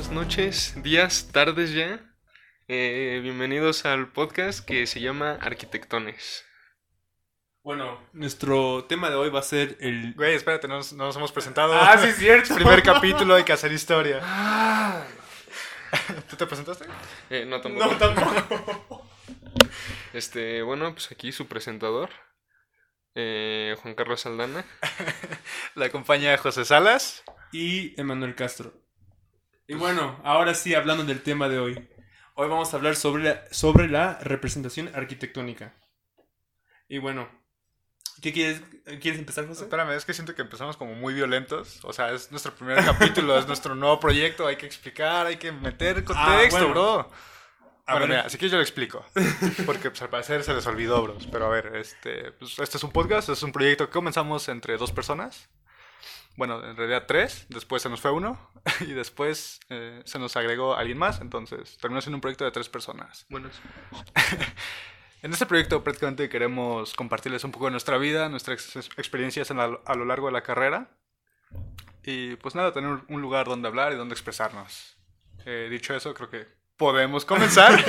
buenas noches, días, tardes ya. Eh, bienvenidos al podcast que se llama Arquitectones. Bueno, nuestro tema de hoy va a ser el... Güey, espérate, no nos, no nos hemos presentado. Ah, sí, es cierto. Primer capítulo hay que hacer historia. Ah, ¿Tú te presentaste? Eh, no, tampoco. no, tampoco. Este, bueno, pues aquí su presentador, eh, Juan Carlos Aldana. La acompaña José Salas. Y Emanuel Castro. Y bueno, ahora sí, hablando del tema de hoy. Hoy vamos a hablar sobre la, sobre la representación arquitectónica. Y bueno, ¿qué quieres, quieres empezar, José? Espérame, es que siento que empezamos como muy violentos. O sea, es nuestro primer capítulo, es nuestro nuevo proyecto. Hay que explicar, hay que meter contexto, bueno. bro. A bueno, ver. mira, así que yo lo explico. Porque pues, al parecer se les olvidó, bros. Pero a ver, este, pues, este es un podcast, es un proyecto que comenzamos entre dos personas. Bueno, en realidad tres. Después se nos fue uno. Y después eh, se nos agregó alguien más. Entonces terminó siendo un proyecto de tres personas. Bueno, En este proyecto prácticamente queremos compartirles un poco de nuestra vida, nuestras ex- experiencias la- a lo largo de la carrera. Y pues nada, tener un lugar donde hablar y donde expresarnos. Eh, dicho eso, creo que podemos comenzar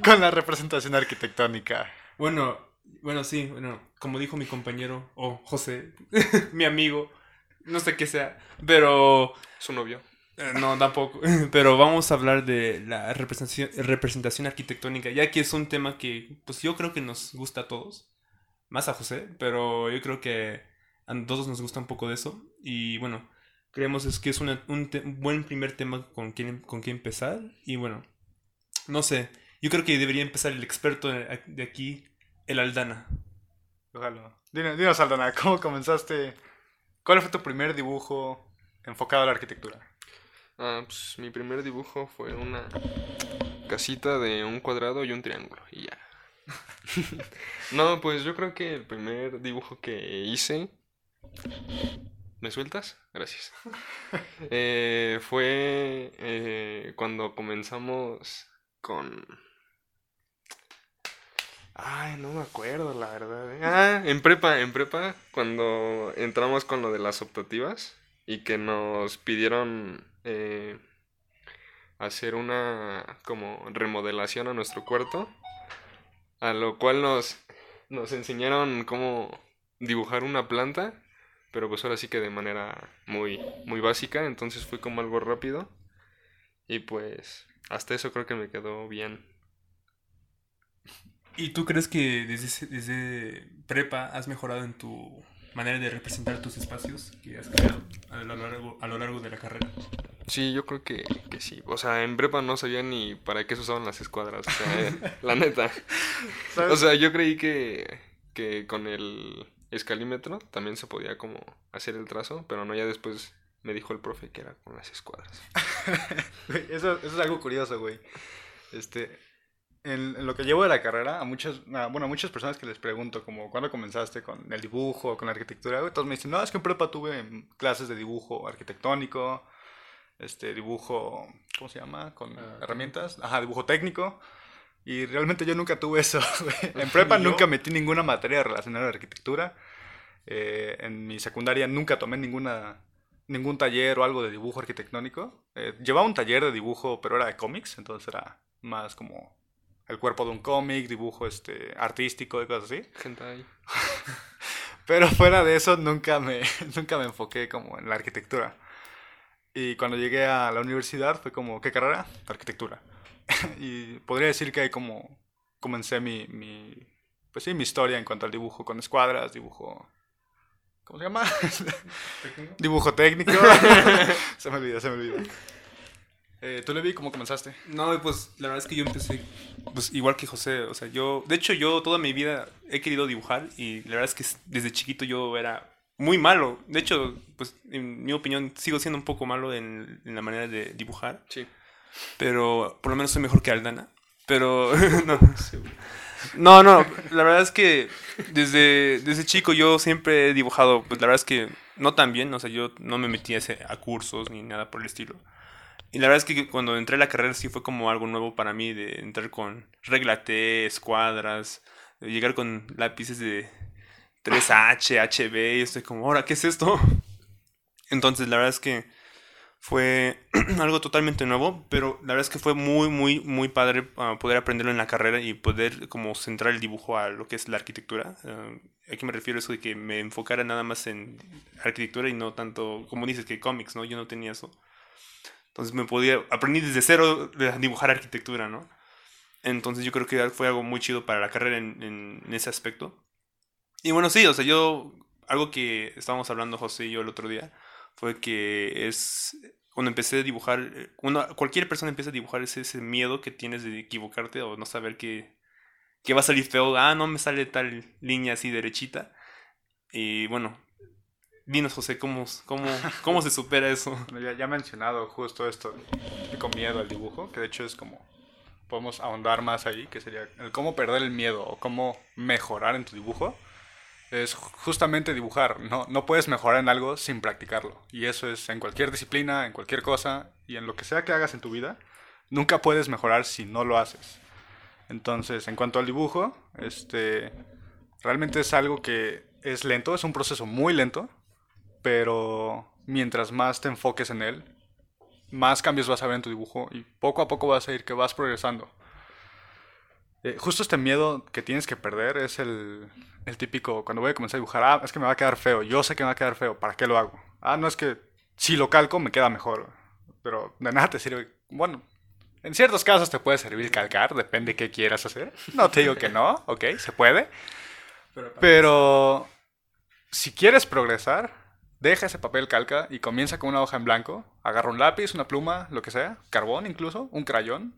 con la representación arquitectónica. Bueno, bueno, sí, bueno, como dijo mi compañero, o José, mi amigo, no sé qué sea, pero su novio. Eh, No, tampoco. Pero vamos a hablar de la representación, representación arquitectónica, ya que es un tema que, pues yo creo que nos gusta a todos. Más a José, pero yo creo que a todos nos gusta un poco de eso. Y bueno, creemos es que es una- un te- un buen primer tema con quien, con quien empezar. Y bueno, no sé, yo creo que debería empezar el experto de de aquí, el Aldana. Ojalá. Dinos, Aldana, ¿cómo comenzaste? ¿Cuál fue tu primer dibujo enfocado a la arquitectura? Ah, pues mi primer dibujo fue una casita de un cuadrado y un triángulo. Y ya. no, pues yo creo que el primer dibujo que hice. ¿Me sueltas? Gracias. Eh, fue eh, cuando comenzamos con. Ay, no me acuerdo, la verdad. eh. Ah, en prepa, en prepa, cuando entramos con lo de las optativas y que nos pidieron eh, hacer una como remodelación a nuestro cuarto, a lo cual nos, nos enseñaron cómo dibujar una planta, pero pues ahora sí que de manera muy, muy básica, entonces fue como algo rápido y pues hasta eso creo que me quedó bien. ¿Y tú crees que desde, ese- desde prepa has mejorado en tu manera de representar tus espacios que has creado a lo largo, a lo largo de la carrera? Sí, yo creo que, que sí. O sea, en prepa no sabía ni para qué se usaban las escuadras. O sea, eh, la neta. ¿Sabes? O sea, yo creí que, que con el escalímetro también se podía como hacer el trazo, pero no, ya después me dijo el profe que era con las escuadras. Eso, eso es algo curioso, güey. Este, en, en lo que llevo de la carrera, a muchas, a- bueno, a muchas personas que les pregunto, como, ¿cuándo comenzaste con el dibujo, con la arquitectura? Todos me dicen, no, es que en prepa tuve mm, clases de dibujo arquitectónico, este, dibujo, ¿cómo se llama? Con Ah, herramientas. Ajá, dibujo técnico. Y realmente yo nunca tuve eso. En prepa nunca metí ninguna materia relacionada a la arquitectura. Eh, en mi secundaria nunca tomé ninguna ningún taller o algo de dibujo arquitectónico. Eh, llevaba un taller de dibujo, pero era de cómics, entonces era más como el cuerpo de un cómic, dibujo este artístico y cosas así. Gente ahí. Pero fuera de eso nunca me nunca me enfoqué como en la arquitectura. Y cuando llegué a la universidad fue como, ¿qué carrera? Arquitectura. y podría decir que ahí como comencé mi, mi pues sí, mi historia en cuanto al dibujo con escuadras, dibujo ¿Cómo se llama? Dibujo técnico. se me olvida, se me olvida. Eh, ¿Tú le vi cómo comenzaste? No, pues la verdad es que yo empecé pues igual que José, o sea, yo, de hecho yo toda mi vida he querido dibujar y la verdad es que desde chiquito yo era muy malo. De hecho, pues en mi opinión sigo siendo un poco malo en, en la manera de dibujar, Sí. pero por lo menos soy mejor que Aldana. Pero no, no, no, la verdad es que desde, desde chico yo siempre he dibujado, pues la verdad es que no tan bien, o sea, yo no me metí a, ese- a cursos ni nada por el estilo. Y la verdad es que cuando entré a la carrera sí fue como algo nuevo para mí de entrar con regla T, escuadras, llegar con lápices de 3H, HB, y estoy como, ahora, ¿qué es esto? Entonces la verdad es que fue algo totalmente nuevo, pero la verdad es que fue muy, muy, muy padre ah, poder aprenderlo en la carrera y poder como centrar el dibujo a lo que es la arquitectura. Ah, ¿A qué me refiero eso de que me enfocara nada más en arquitectura y no tanto, como dices, que cómics, ¿no? Yo no tenía eso. Entonces me podía, aprendí desde cero a dibujar arquitectura, ¿no? Entonces yo creo que fue algo muy chido para la carrera en, ese aspecto. Y bueno, sí, o sea, yo, algo que estábamos hablando José y yo el otro día, fue que es cuando empecé a dibujar, uno, cualquier persona empieza a dibujar ese, ese miedo que tienes de equivocarte o no saber que, que va a salir feo, ah, no me sale tal línea así derechita. Y bueno, dinos José, ¿cómo, cómo, cómo se supera eso? ya, he mencionado justo esto, con miedo al dibujo, que de hecho es como, podemos ahondar más ahí, que sería el cómo perder el miedo o cómo mejorar en tu dibujo es justamente dibujar. No, no puedes mejorar en algo sin practicarlo. Y eso es en cualquier disciplina, en cualquier cosa y en lo que sea que hagas en tu vida. Nunca puedes mejorar si no lo haces. Entonces, en cuanto al dibujo, este, realmente es algo que es lento, es un proceso muy lento, pero mientras más te enfoques en él, más cambios vas a ver en tu dibujo y poco a poco vas a ir que vas progresando. Eh, justo este miedo que tienes que perder es el, el, típico, cuando voy a comenzar a dibujar, ah, es que me va a quedar feo, yo sé que me va a quedar feo, ¿para qué lo hago? Ah, no es que si lo calco me queda mejor, pero de nada te sirve. Bueno, en ciertos casos te puede servir calcar, depende de qué quieras hacer. No te digo que no, ok, se puede. Pero si quieres progresar, deja ese papel calca y comienza con una hoja en blanco, agarra un lápiz, una pluma, lo que sea, carbón incluso, un crayón,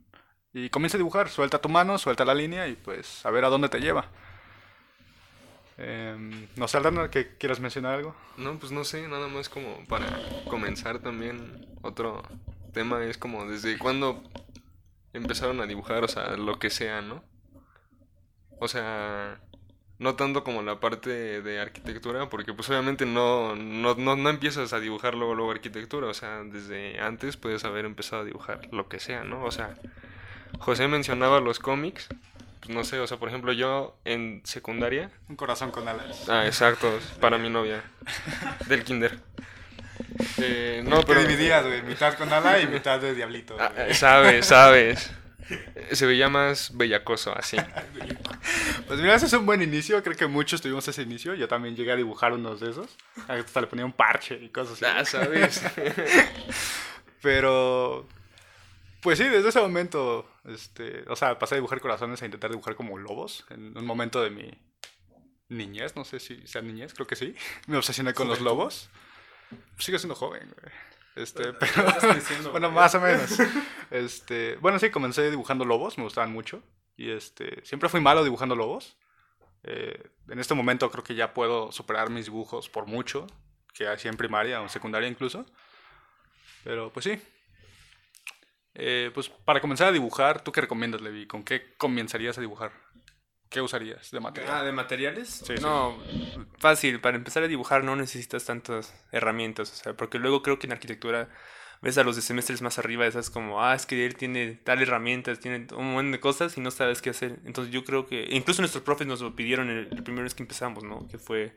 y comienza a dibujar. Suelta tu mano, suelta la línea y pues a ver a dónde te lleva. Eh, no sé, Aldana, que quieras mencionar algo. No, pues no sé, nada más como para comenzar también otro tema es como desde cuándo empezaron a dibujar, o sea, lo que sea, ¿no? O sea, no tanto como la parte de arquitectura, porque pues obviamente no, no, no, no, empiezas a dibujar luego, luego arquitectura, o sea, desde antes puedes haber empezado a dibujar lo que sea, ¿no? O sea, José mencionaba los cómics. Pues no sé, o sea, por ejemplo, yo en secundaria. Un corazón con alas. Ah, exacto, para mi novia. Del kinder. Eh, no, pero. dividías, güey, mitad con ala y mitad de diablito. Ah, sabes, sabes. Se veía más bellacoso así. Pues mira, ese es un buen inicio. Creo que muchos tuvimos ese inicio. Yo también llegué a dibujar unos de esos. Hasta le ponía un parche y cosas así. Ah, sabes. Pero pues sí, desde ese momento, este, o sea, pasé a dibujar corazones a intentar dibujar como lobos en un momento de mi niñez, no sé si sea niñez, creo que sí. Me obsesioné con los lobos. Sigo siendo joven, güey. Este, pero, bueno, más o menos. Este, bueno, sí, comencé dibujando lobos, me gustaban mucho. Y este, siempre fui malo dibujando lobos. Eh, en este momento creo que ya puedo superar mis dibujos por mucho, que hacía en primaria o en secundaria incluso. Pero pues sí, eh, pues para comenzar a dibujar, ¿tú qué recomiendas, Levi? ¿Con qué comenzarías a dibujar? ¿Qué usarías de material? Ah, ¿de materiales? Sí, no, fácil. Para empezar a dibujar no necesitas tantas herramientas, o sea, porque luego creo que en arquitectura ves a los de semestres más arriba, esas como, ah, es que él tiene tal herramientas, tiene un montón de cosas y no sabes qué hacer. Entonces yo creo que, incluso nuestros profes nos lo pidieron el, el primer vez que empezamos, ¿no? Que fue,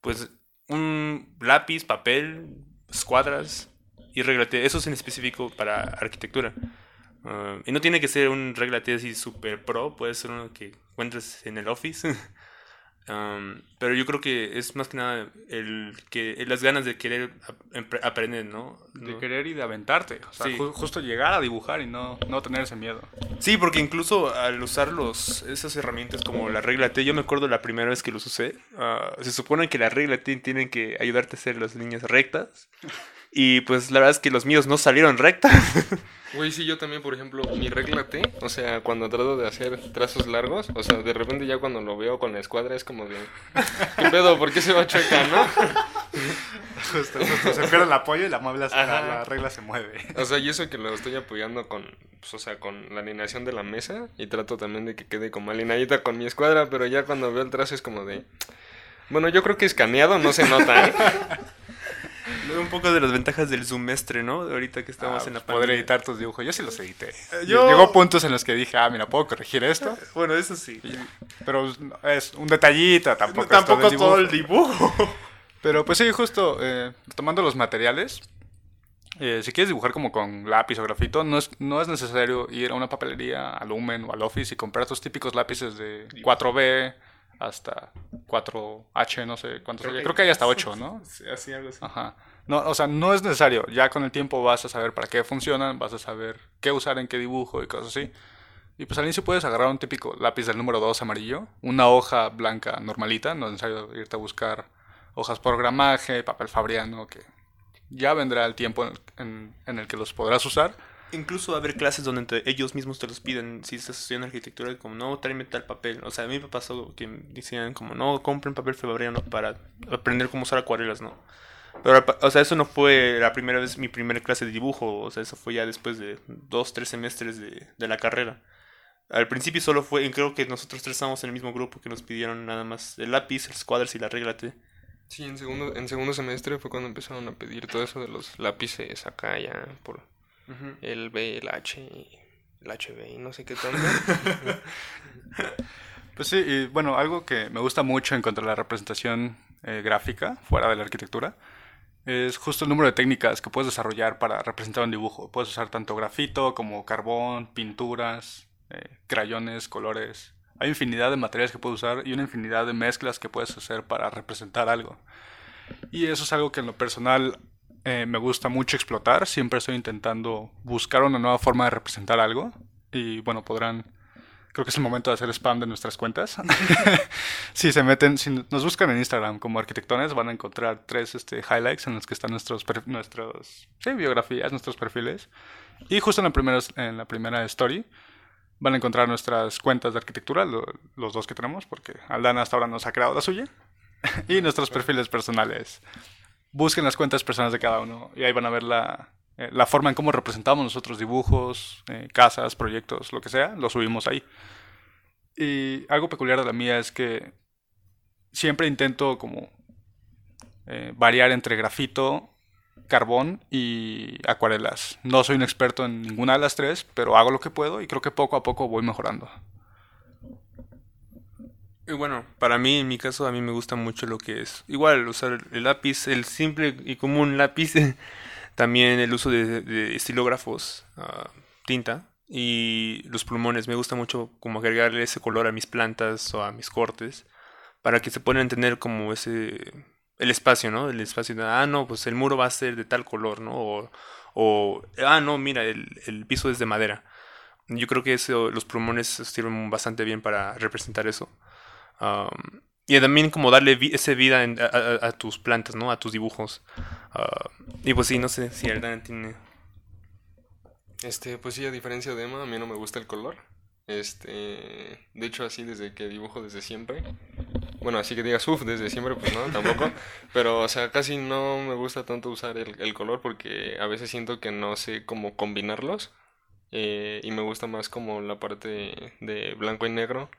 pues, un lápiz, papel, escuadras, y regla Eso es en específico para arquitectura. Ah, y no tiene que ser un regla así super pro, puede ser uno que encuentres en el office. pero yo creo que es más que nada el que las ganas de querer aprender, ¿no? De querer y de aventarte. O sea, justo llegar a dibujar y no, no tener ese miedo. Sí, porque incluso al usar los, esas herramientas como la regla T, yo me acuerdo la primera vez que los usé, ah, se supone que la regla T tiene que ayudarte a hacer las líneas rectas. Y pues la verdad es que los míos no salieron rectas. Güey, sí, yo también, por ejemplo, mi regla T, o sea, cuando trato de hacer trazos largos, o sea, de repente ya cuando lo veo con la escuadra es como de, ¿qué pedo? ¿Por qué se va chueca, no? Justo, justo, se pierde el apoyo y la, muebla, la, regla se mueve. O sea, y eso que lo estoy apoyando con, pues, o sea, con la alineación de la mesa y trato también de que quede como alineadita con mi escuadra, pero ya cuando veo el trazo es como de, bueno, yo creo que escaneado no se nota, ¿eh? Un poco de las ventajas del semestre, ¿no? Ahorita que estamos ah, en la pandemia. Poder editar tus dibujos. Yo sí los edité. Eh, llegó puntos en los que dije, ah, mira, ¿puedo corregir esto? bueno, eso sí. Pero es un detallito, tampoco, tampoco todo, el dibujo. Pero pues sí, justo, eh, tomando los materiales, eh, si quieres dibujar como con lápiz o grafito, no es, no es necesario ir a una papelería, al Lumen o al Office y comprar estos típicos lápices de 4B hasta 4H, no sé cuántos hay. Creo que hay hasta 8, ¿no? Sí, así, algo así. Ajá. No, o sea, no es necesario. Ya con el tiempo vas a saber para qué funcionan, vas a saber qué usar en qué dibujo y cosas así. Y pues al inicio puedes agarrar un típico lápiz del número 2 amarillo, una hoja blanca normalita, no es necesario irte a buscar hojas por gramaje, papel fabriano, que ya vendrá el tiempo en, en el que los podrás usar. Incluso va a haber clases donde ellos mismos te los piden si estás estudiando arquitectura, como no, tráeme tal papel. O sea, a mí me pasó que decían como no, compren papel fabriano para aprender cómo usar acuarelas, ¿no? Pero, o sea, eso no fue la primera vez, mi primera clase de dibujo, o sea, eso fue ya después de dos, tres semestres de, de la carrera. Al principio solo fue, creo que nosotros tres estábamos en el mismo grupo que nos pidieron nada más el lápiz, los cuadros y la regla T. Sí, en segundo, en segundo semestre fue cuando empezaron a pedir todo eso de los lápices acá ya por el B, el H, y el HB y no sé qué tanto. Pues sí, y bueno, algo que me gusta mucho en cuanto a la representación eh, gráfica, fuera de la arquitectura, es justo el número de técnicas que puedes desarrollar para representar un dibujo. Puedes usar tanto grafito como carbón, pinturas, eh, crayones, colores. Hay infinidad de materiales que puedes usar y una infinidad de mezclas que puedes hacer para representar algo. Y eso es algo que en lo personal eh, me gusta mucho explotar. Siempre estoy intentando buscar una nueva forma de representar algo. Y bueno, podrán creo que es el momento de hacer spam de nuestras cuentas. si se meten, si nos buscan en Instagram como arquitectones, van a encontrar tres este, highlights en los que están nuestros, nuestros sí, biografías, nuestros perfiles. Y justo en la primera, en la primera story van a encontrar nuestras cuentas de arquitectura, lo- los dos que tenemos, porque Aldana hasta ahora nos ha creado la suya. y nuestros perfiles personales. Busquen las cuentas personales de cada uno y ahí van a ver la, eh, la forma en cómo representamos nosotros dibujos, eh, casas, proyectos, lo que sea, lo subimos ahí. Y algo peculiar de la mía es que siempre intento como eh, variar entre grafito, carbón y acuarelas. No soy un experto en ninguna de las tres, pero hago lo que puedo y creo que poco a poco voy mejorando. Y bueno, para mí, en mi caso, a mí me gusta mucho lo que es igual usar el lápiz, el simple y común lápiz, también el uso de, de estilógrafos, ah, tinta y los plumones. Me gusta mucho como agregarle ese color a mis plantas o a mis cortes para que se puedan tener como ese el espacio, ¿no? El espacio de, ah, no, pues el muro va a ser de tal color, ¿no? O, o ah, no, mira, el, el piso es de madera. Yo creo que eso, los plumones sirven bastante bien para representar eso. Um, y también como darle vi- ese vida en- a, a- a tus plantas, ¿no? A tus dibujos. Ah, y pues sí, no sé si Aldana tiene... Este, pues sí, a diferencia de Emma, a mí no me gusta el color. Este, de hecho, así desde que dibujo desde siempre. Bueno, así que digas, uff, desde siempre, pues no, tampoco. Pero, o sea, casi no me gusta tanto usar el, el color porque a veces siento que no sé cómo combinarlos. Eh, y me gusta más como la parte de blanco y negro.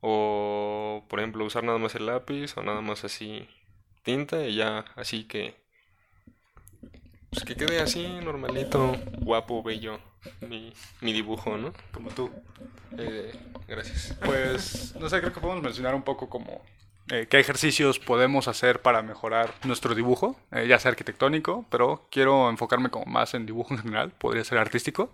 O, por ejemplo, usar nada más el lápiz o nada más así tinta y ya, así que pues que quede así, normalito, guapo, bello, mi, mi dibujo, ¿no? Como tú. Eh, gracias. Pues, no sé, creo que podemos mencionar un poco como eh, qué ejercicios podemos hacer para mejorar nuestro dibujo, eh, ya sea arquitectónico, pero quiero enfocarme como más en dibujo en general, podría ser artístico.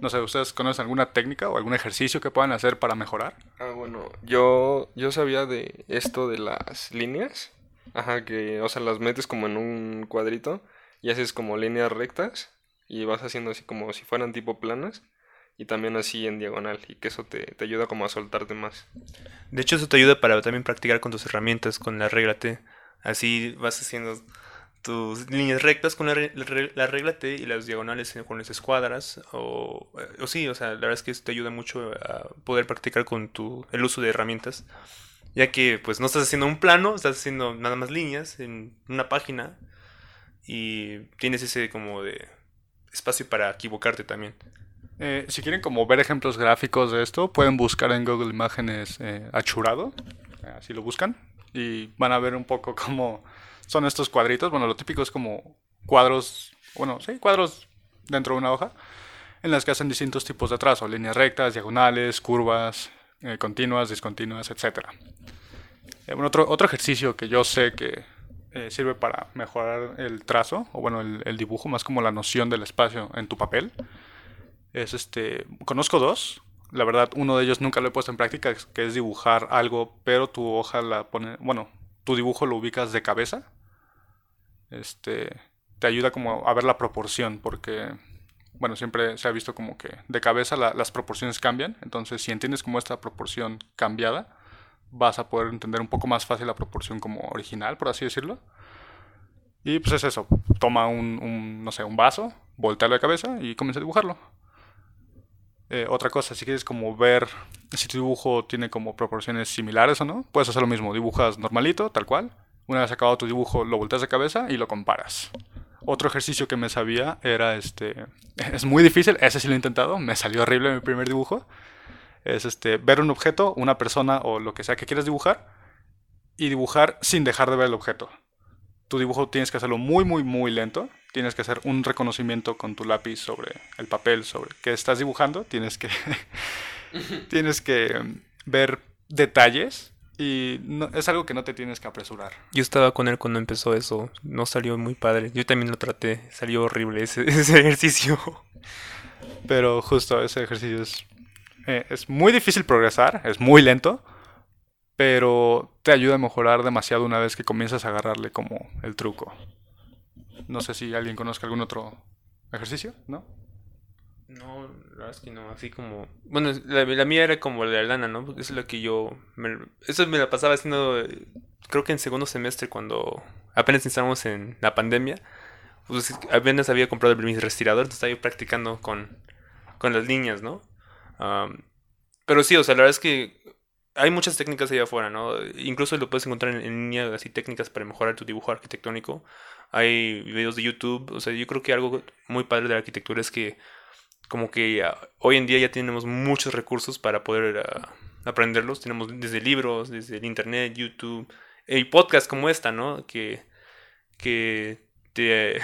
No sé, ¿ustedes conocen alguna técnica o algún ejercicio que puedan hacer para mejorar? Ah, bueno, yo, yo sabía de esto de las líneas. Ajá, que, o sea, las metes como en un cuadrito y haces como líneas rectas y vas haciendo así como si fueran tipo planas y también así en diagonal y que eso te, te ayuda como a soltarte más. De hecho, eso te ayuda para también practicar con tus herramientas, con la regla T. Así vas haciendo tus líneas rectas con la, re- la re- la regla T y las diagonales con las escuadras. O, o sí, o sea, la verdad es que eso te ayuda mucho a poder practicar con tu, el uso de herramientas. Ya que pues no estás haciendo un plano, estás haciendo nada más líneas en una página y tienes ese como de espacio para equivocarte también. Eh, si quieren como ver ejemplos gráficos de esto, pueden buscar en Google Imágenes eh, achurado, eh, así lo buscan, y van a ver un poco cómo son estos cuadritos. Bueno, lo típico es como cuadros, bueno, sí, cuadros dentro de una hoja, en las que hacen distintos tipos de trazo, líneas rectas, diagonales, curvas, eh, continuas, discontinuas, etc. Eh, bueno, otro, otro ejercicio que yo sé que eh, sirve para mejorar el trazo, o bueno, el, el, dibujo, más como la noción del espacio en tu papel. Es este, conozco dos. La verdad, uno de ellos nunca lo he puesto en práctica, que es dibujar algo, pero tu hoja la pone, bueno, tu dibujo lo ubicas de cabeza. Este, te ayuda como a ver la proporción, porque, bueno, siempre se ha visto como que de cabeza las proporciones cambian. Entonces, si entiendes como esta proporción cambiada, vas a poder entender un poco más fácil la proporción como original, por así decirlo. Y pues es eso, toma un, no sé, un vaso, voltealo de cabeza y comienza a dibujarlo. Eh, otra cosa, si quieres como ver si tu dibujo tiene como proporciones similares o no, puedes hacer lo mismo, dibujas normalito, tal cual. Una vez acabado tu dibujo, lo volteas de cabeza y lo comparas. Otro ejercicio que me sabía era este, es muy difícil, ese sí lo he intentado, me salió horrible mi primer dibujo es este, ver un objeto, una persona o lo que sea que quieras dibujar y dibujar sin dejar de ver el objeto. Tu dibujo tienes que hacerlo muy, muy, muy lento. Tienes que hacer un reconocimiento con tu lápiz sobre el papel, sobre qué estás dibujando. Tienes que, tienes que ver detalles y es algo que no te tienes que apresurar. Yo estaba con él cuando empezó eso. No salió muy padre. Yo también lo traté. Salió horrible ese, ese ejercicio. Pero justo ese ejercicio es eh, es muy difícil progresar, es muy lento, pero te ayuda a mejorar demasiado una vez que comienzas a agarrarle como el truco. No sé si alguien conozca algún otro ejercicio, ¿no? No, la verdad es que no, así como... Bueno, la, mía era como la de lana, ¿no? Eso es lo que yo... eso me la pasaba haciendo, creo que en segundo semestre cuando apenas estábamos en la pandemia. Pues apenas había comprado mi respirador, entonces estaba yo practicando con, con las niñas, ¿no? pero sí, o sea, la verdad es que hay muchas técnicas allá afuera, ¿no? Incluso lo puedes encontrar en, línea, así técnicas para mejorar tu dibujo arquitectónico. Hay videos de YouTube, o sea, yo creo que algo muy padre de la arquitectura es que como que hoy en día ya tenemos muchos recursos para poder ah, aprenderlos. Tenemos desde libros, desde el internet, YouTube, y podcasts como esta, ¿no? Que, que te...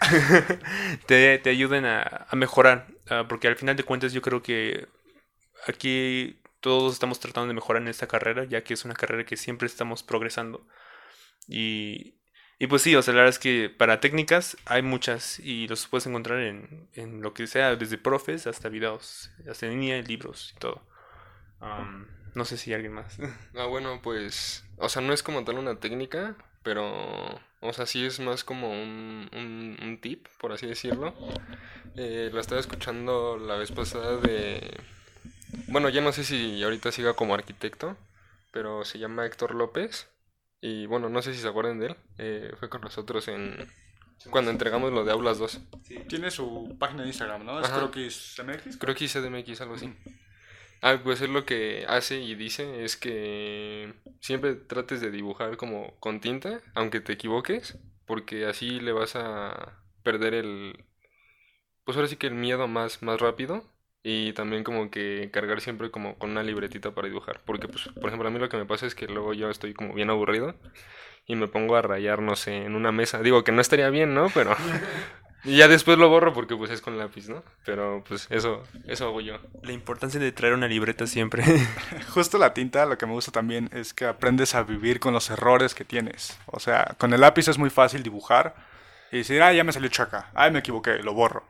te, te ayuden a, a mejorar. Ah, porque al final de cuentas yo creo que aquí todos estamos tratando de mejorar en esta carrera, ya que es una carrera que siempre estamos progresando. Y, y pues sí, o sea, la verdad es que para técnicas hay muchas y los puedes encontrar en, en lo que sea, desde profes hasta videos, hasta en línea, libros y todo. no sé si alguien más. Ah, bueno, pues, o sea, no es como tal una técnica, pero, o sea, sí es más como un, un, tip, por así decirlo. Eh, lo estaba escuchando la vez pasada de... Bueno, ya no sé si ahorita siga como arquitecto, pero se llama Héctor López. Y bueno, no sé si se acuerdan de él. Eh, fue con nosotros en... Cuando entregamos lo de Aulas 2. Tiene su página de Instagram, ¿no? Es Croquis MX. Croquis CDMX, algo así. Ah, pues es lo que hace y dice es que siempre trates de dibujar como con tinta, aunque te equivoques, porque así le vas a perder el, pues ahora sí que el miedo más, más rápido y también como que cargar siempre como con una libretita para dibujar, porque pues por ejemplo a mí lo que me pasa es que luego yo estoy como bien aburrido y me pongo a rayar, no sé, en una mesa, digo que no estaría bien, ¿no? Pero Y ya después lo borro porque pues es con lápiz, ¿no? Pero pues eso, eso hago yo. La importancia de traer una libreta siempre. Justo la tinta, lo que me gusta también es que aprendes a vivir con los errores que tienes. O sea, con el lápiz es muy fácil dibujar y decir, ah, ya me salió chaca, ay, me equivoqué, lo borro.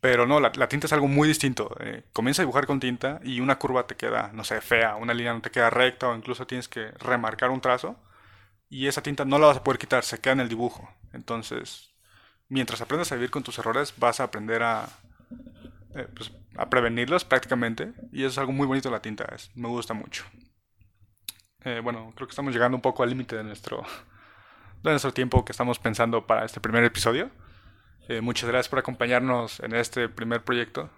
Pero no, la, tinta es algo muy distinto. Eh, comienza a dibujar con tinta y una curva te queda, no sé, fea, una línea no te queda recta o incluso tienes que remarcar un trazo y esa tinta no la vas a poder quitar, se queda en el dibujo. Entonces, mientras aprendas a vivir con tus errores, vas a aprender a, eh, pues, a prevenirlos prácticamente. Y eso es algo muy bonito de la tinta, es, me gusta mucho. Eh, bueno, creo que estamos llegando un poco al límite de nuestro, de nuestro tiempo que estamos pensando para este primer episodio. Eh, muchas gracias por acompañarnos en este primer proyecto.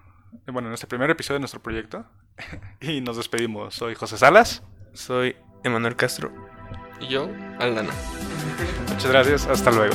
bueno, en este primer episodio de nuestro proyecto. y nos despedimos. Soy José Salas. Soy Emanuel Castro. Y yo, Aldana. Muchas gracias. Hasta luego.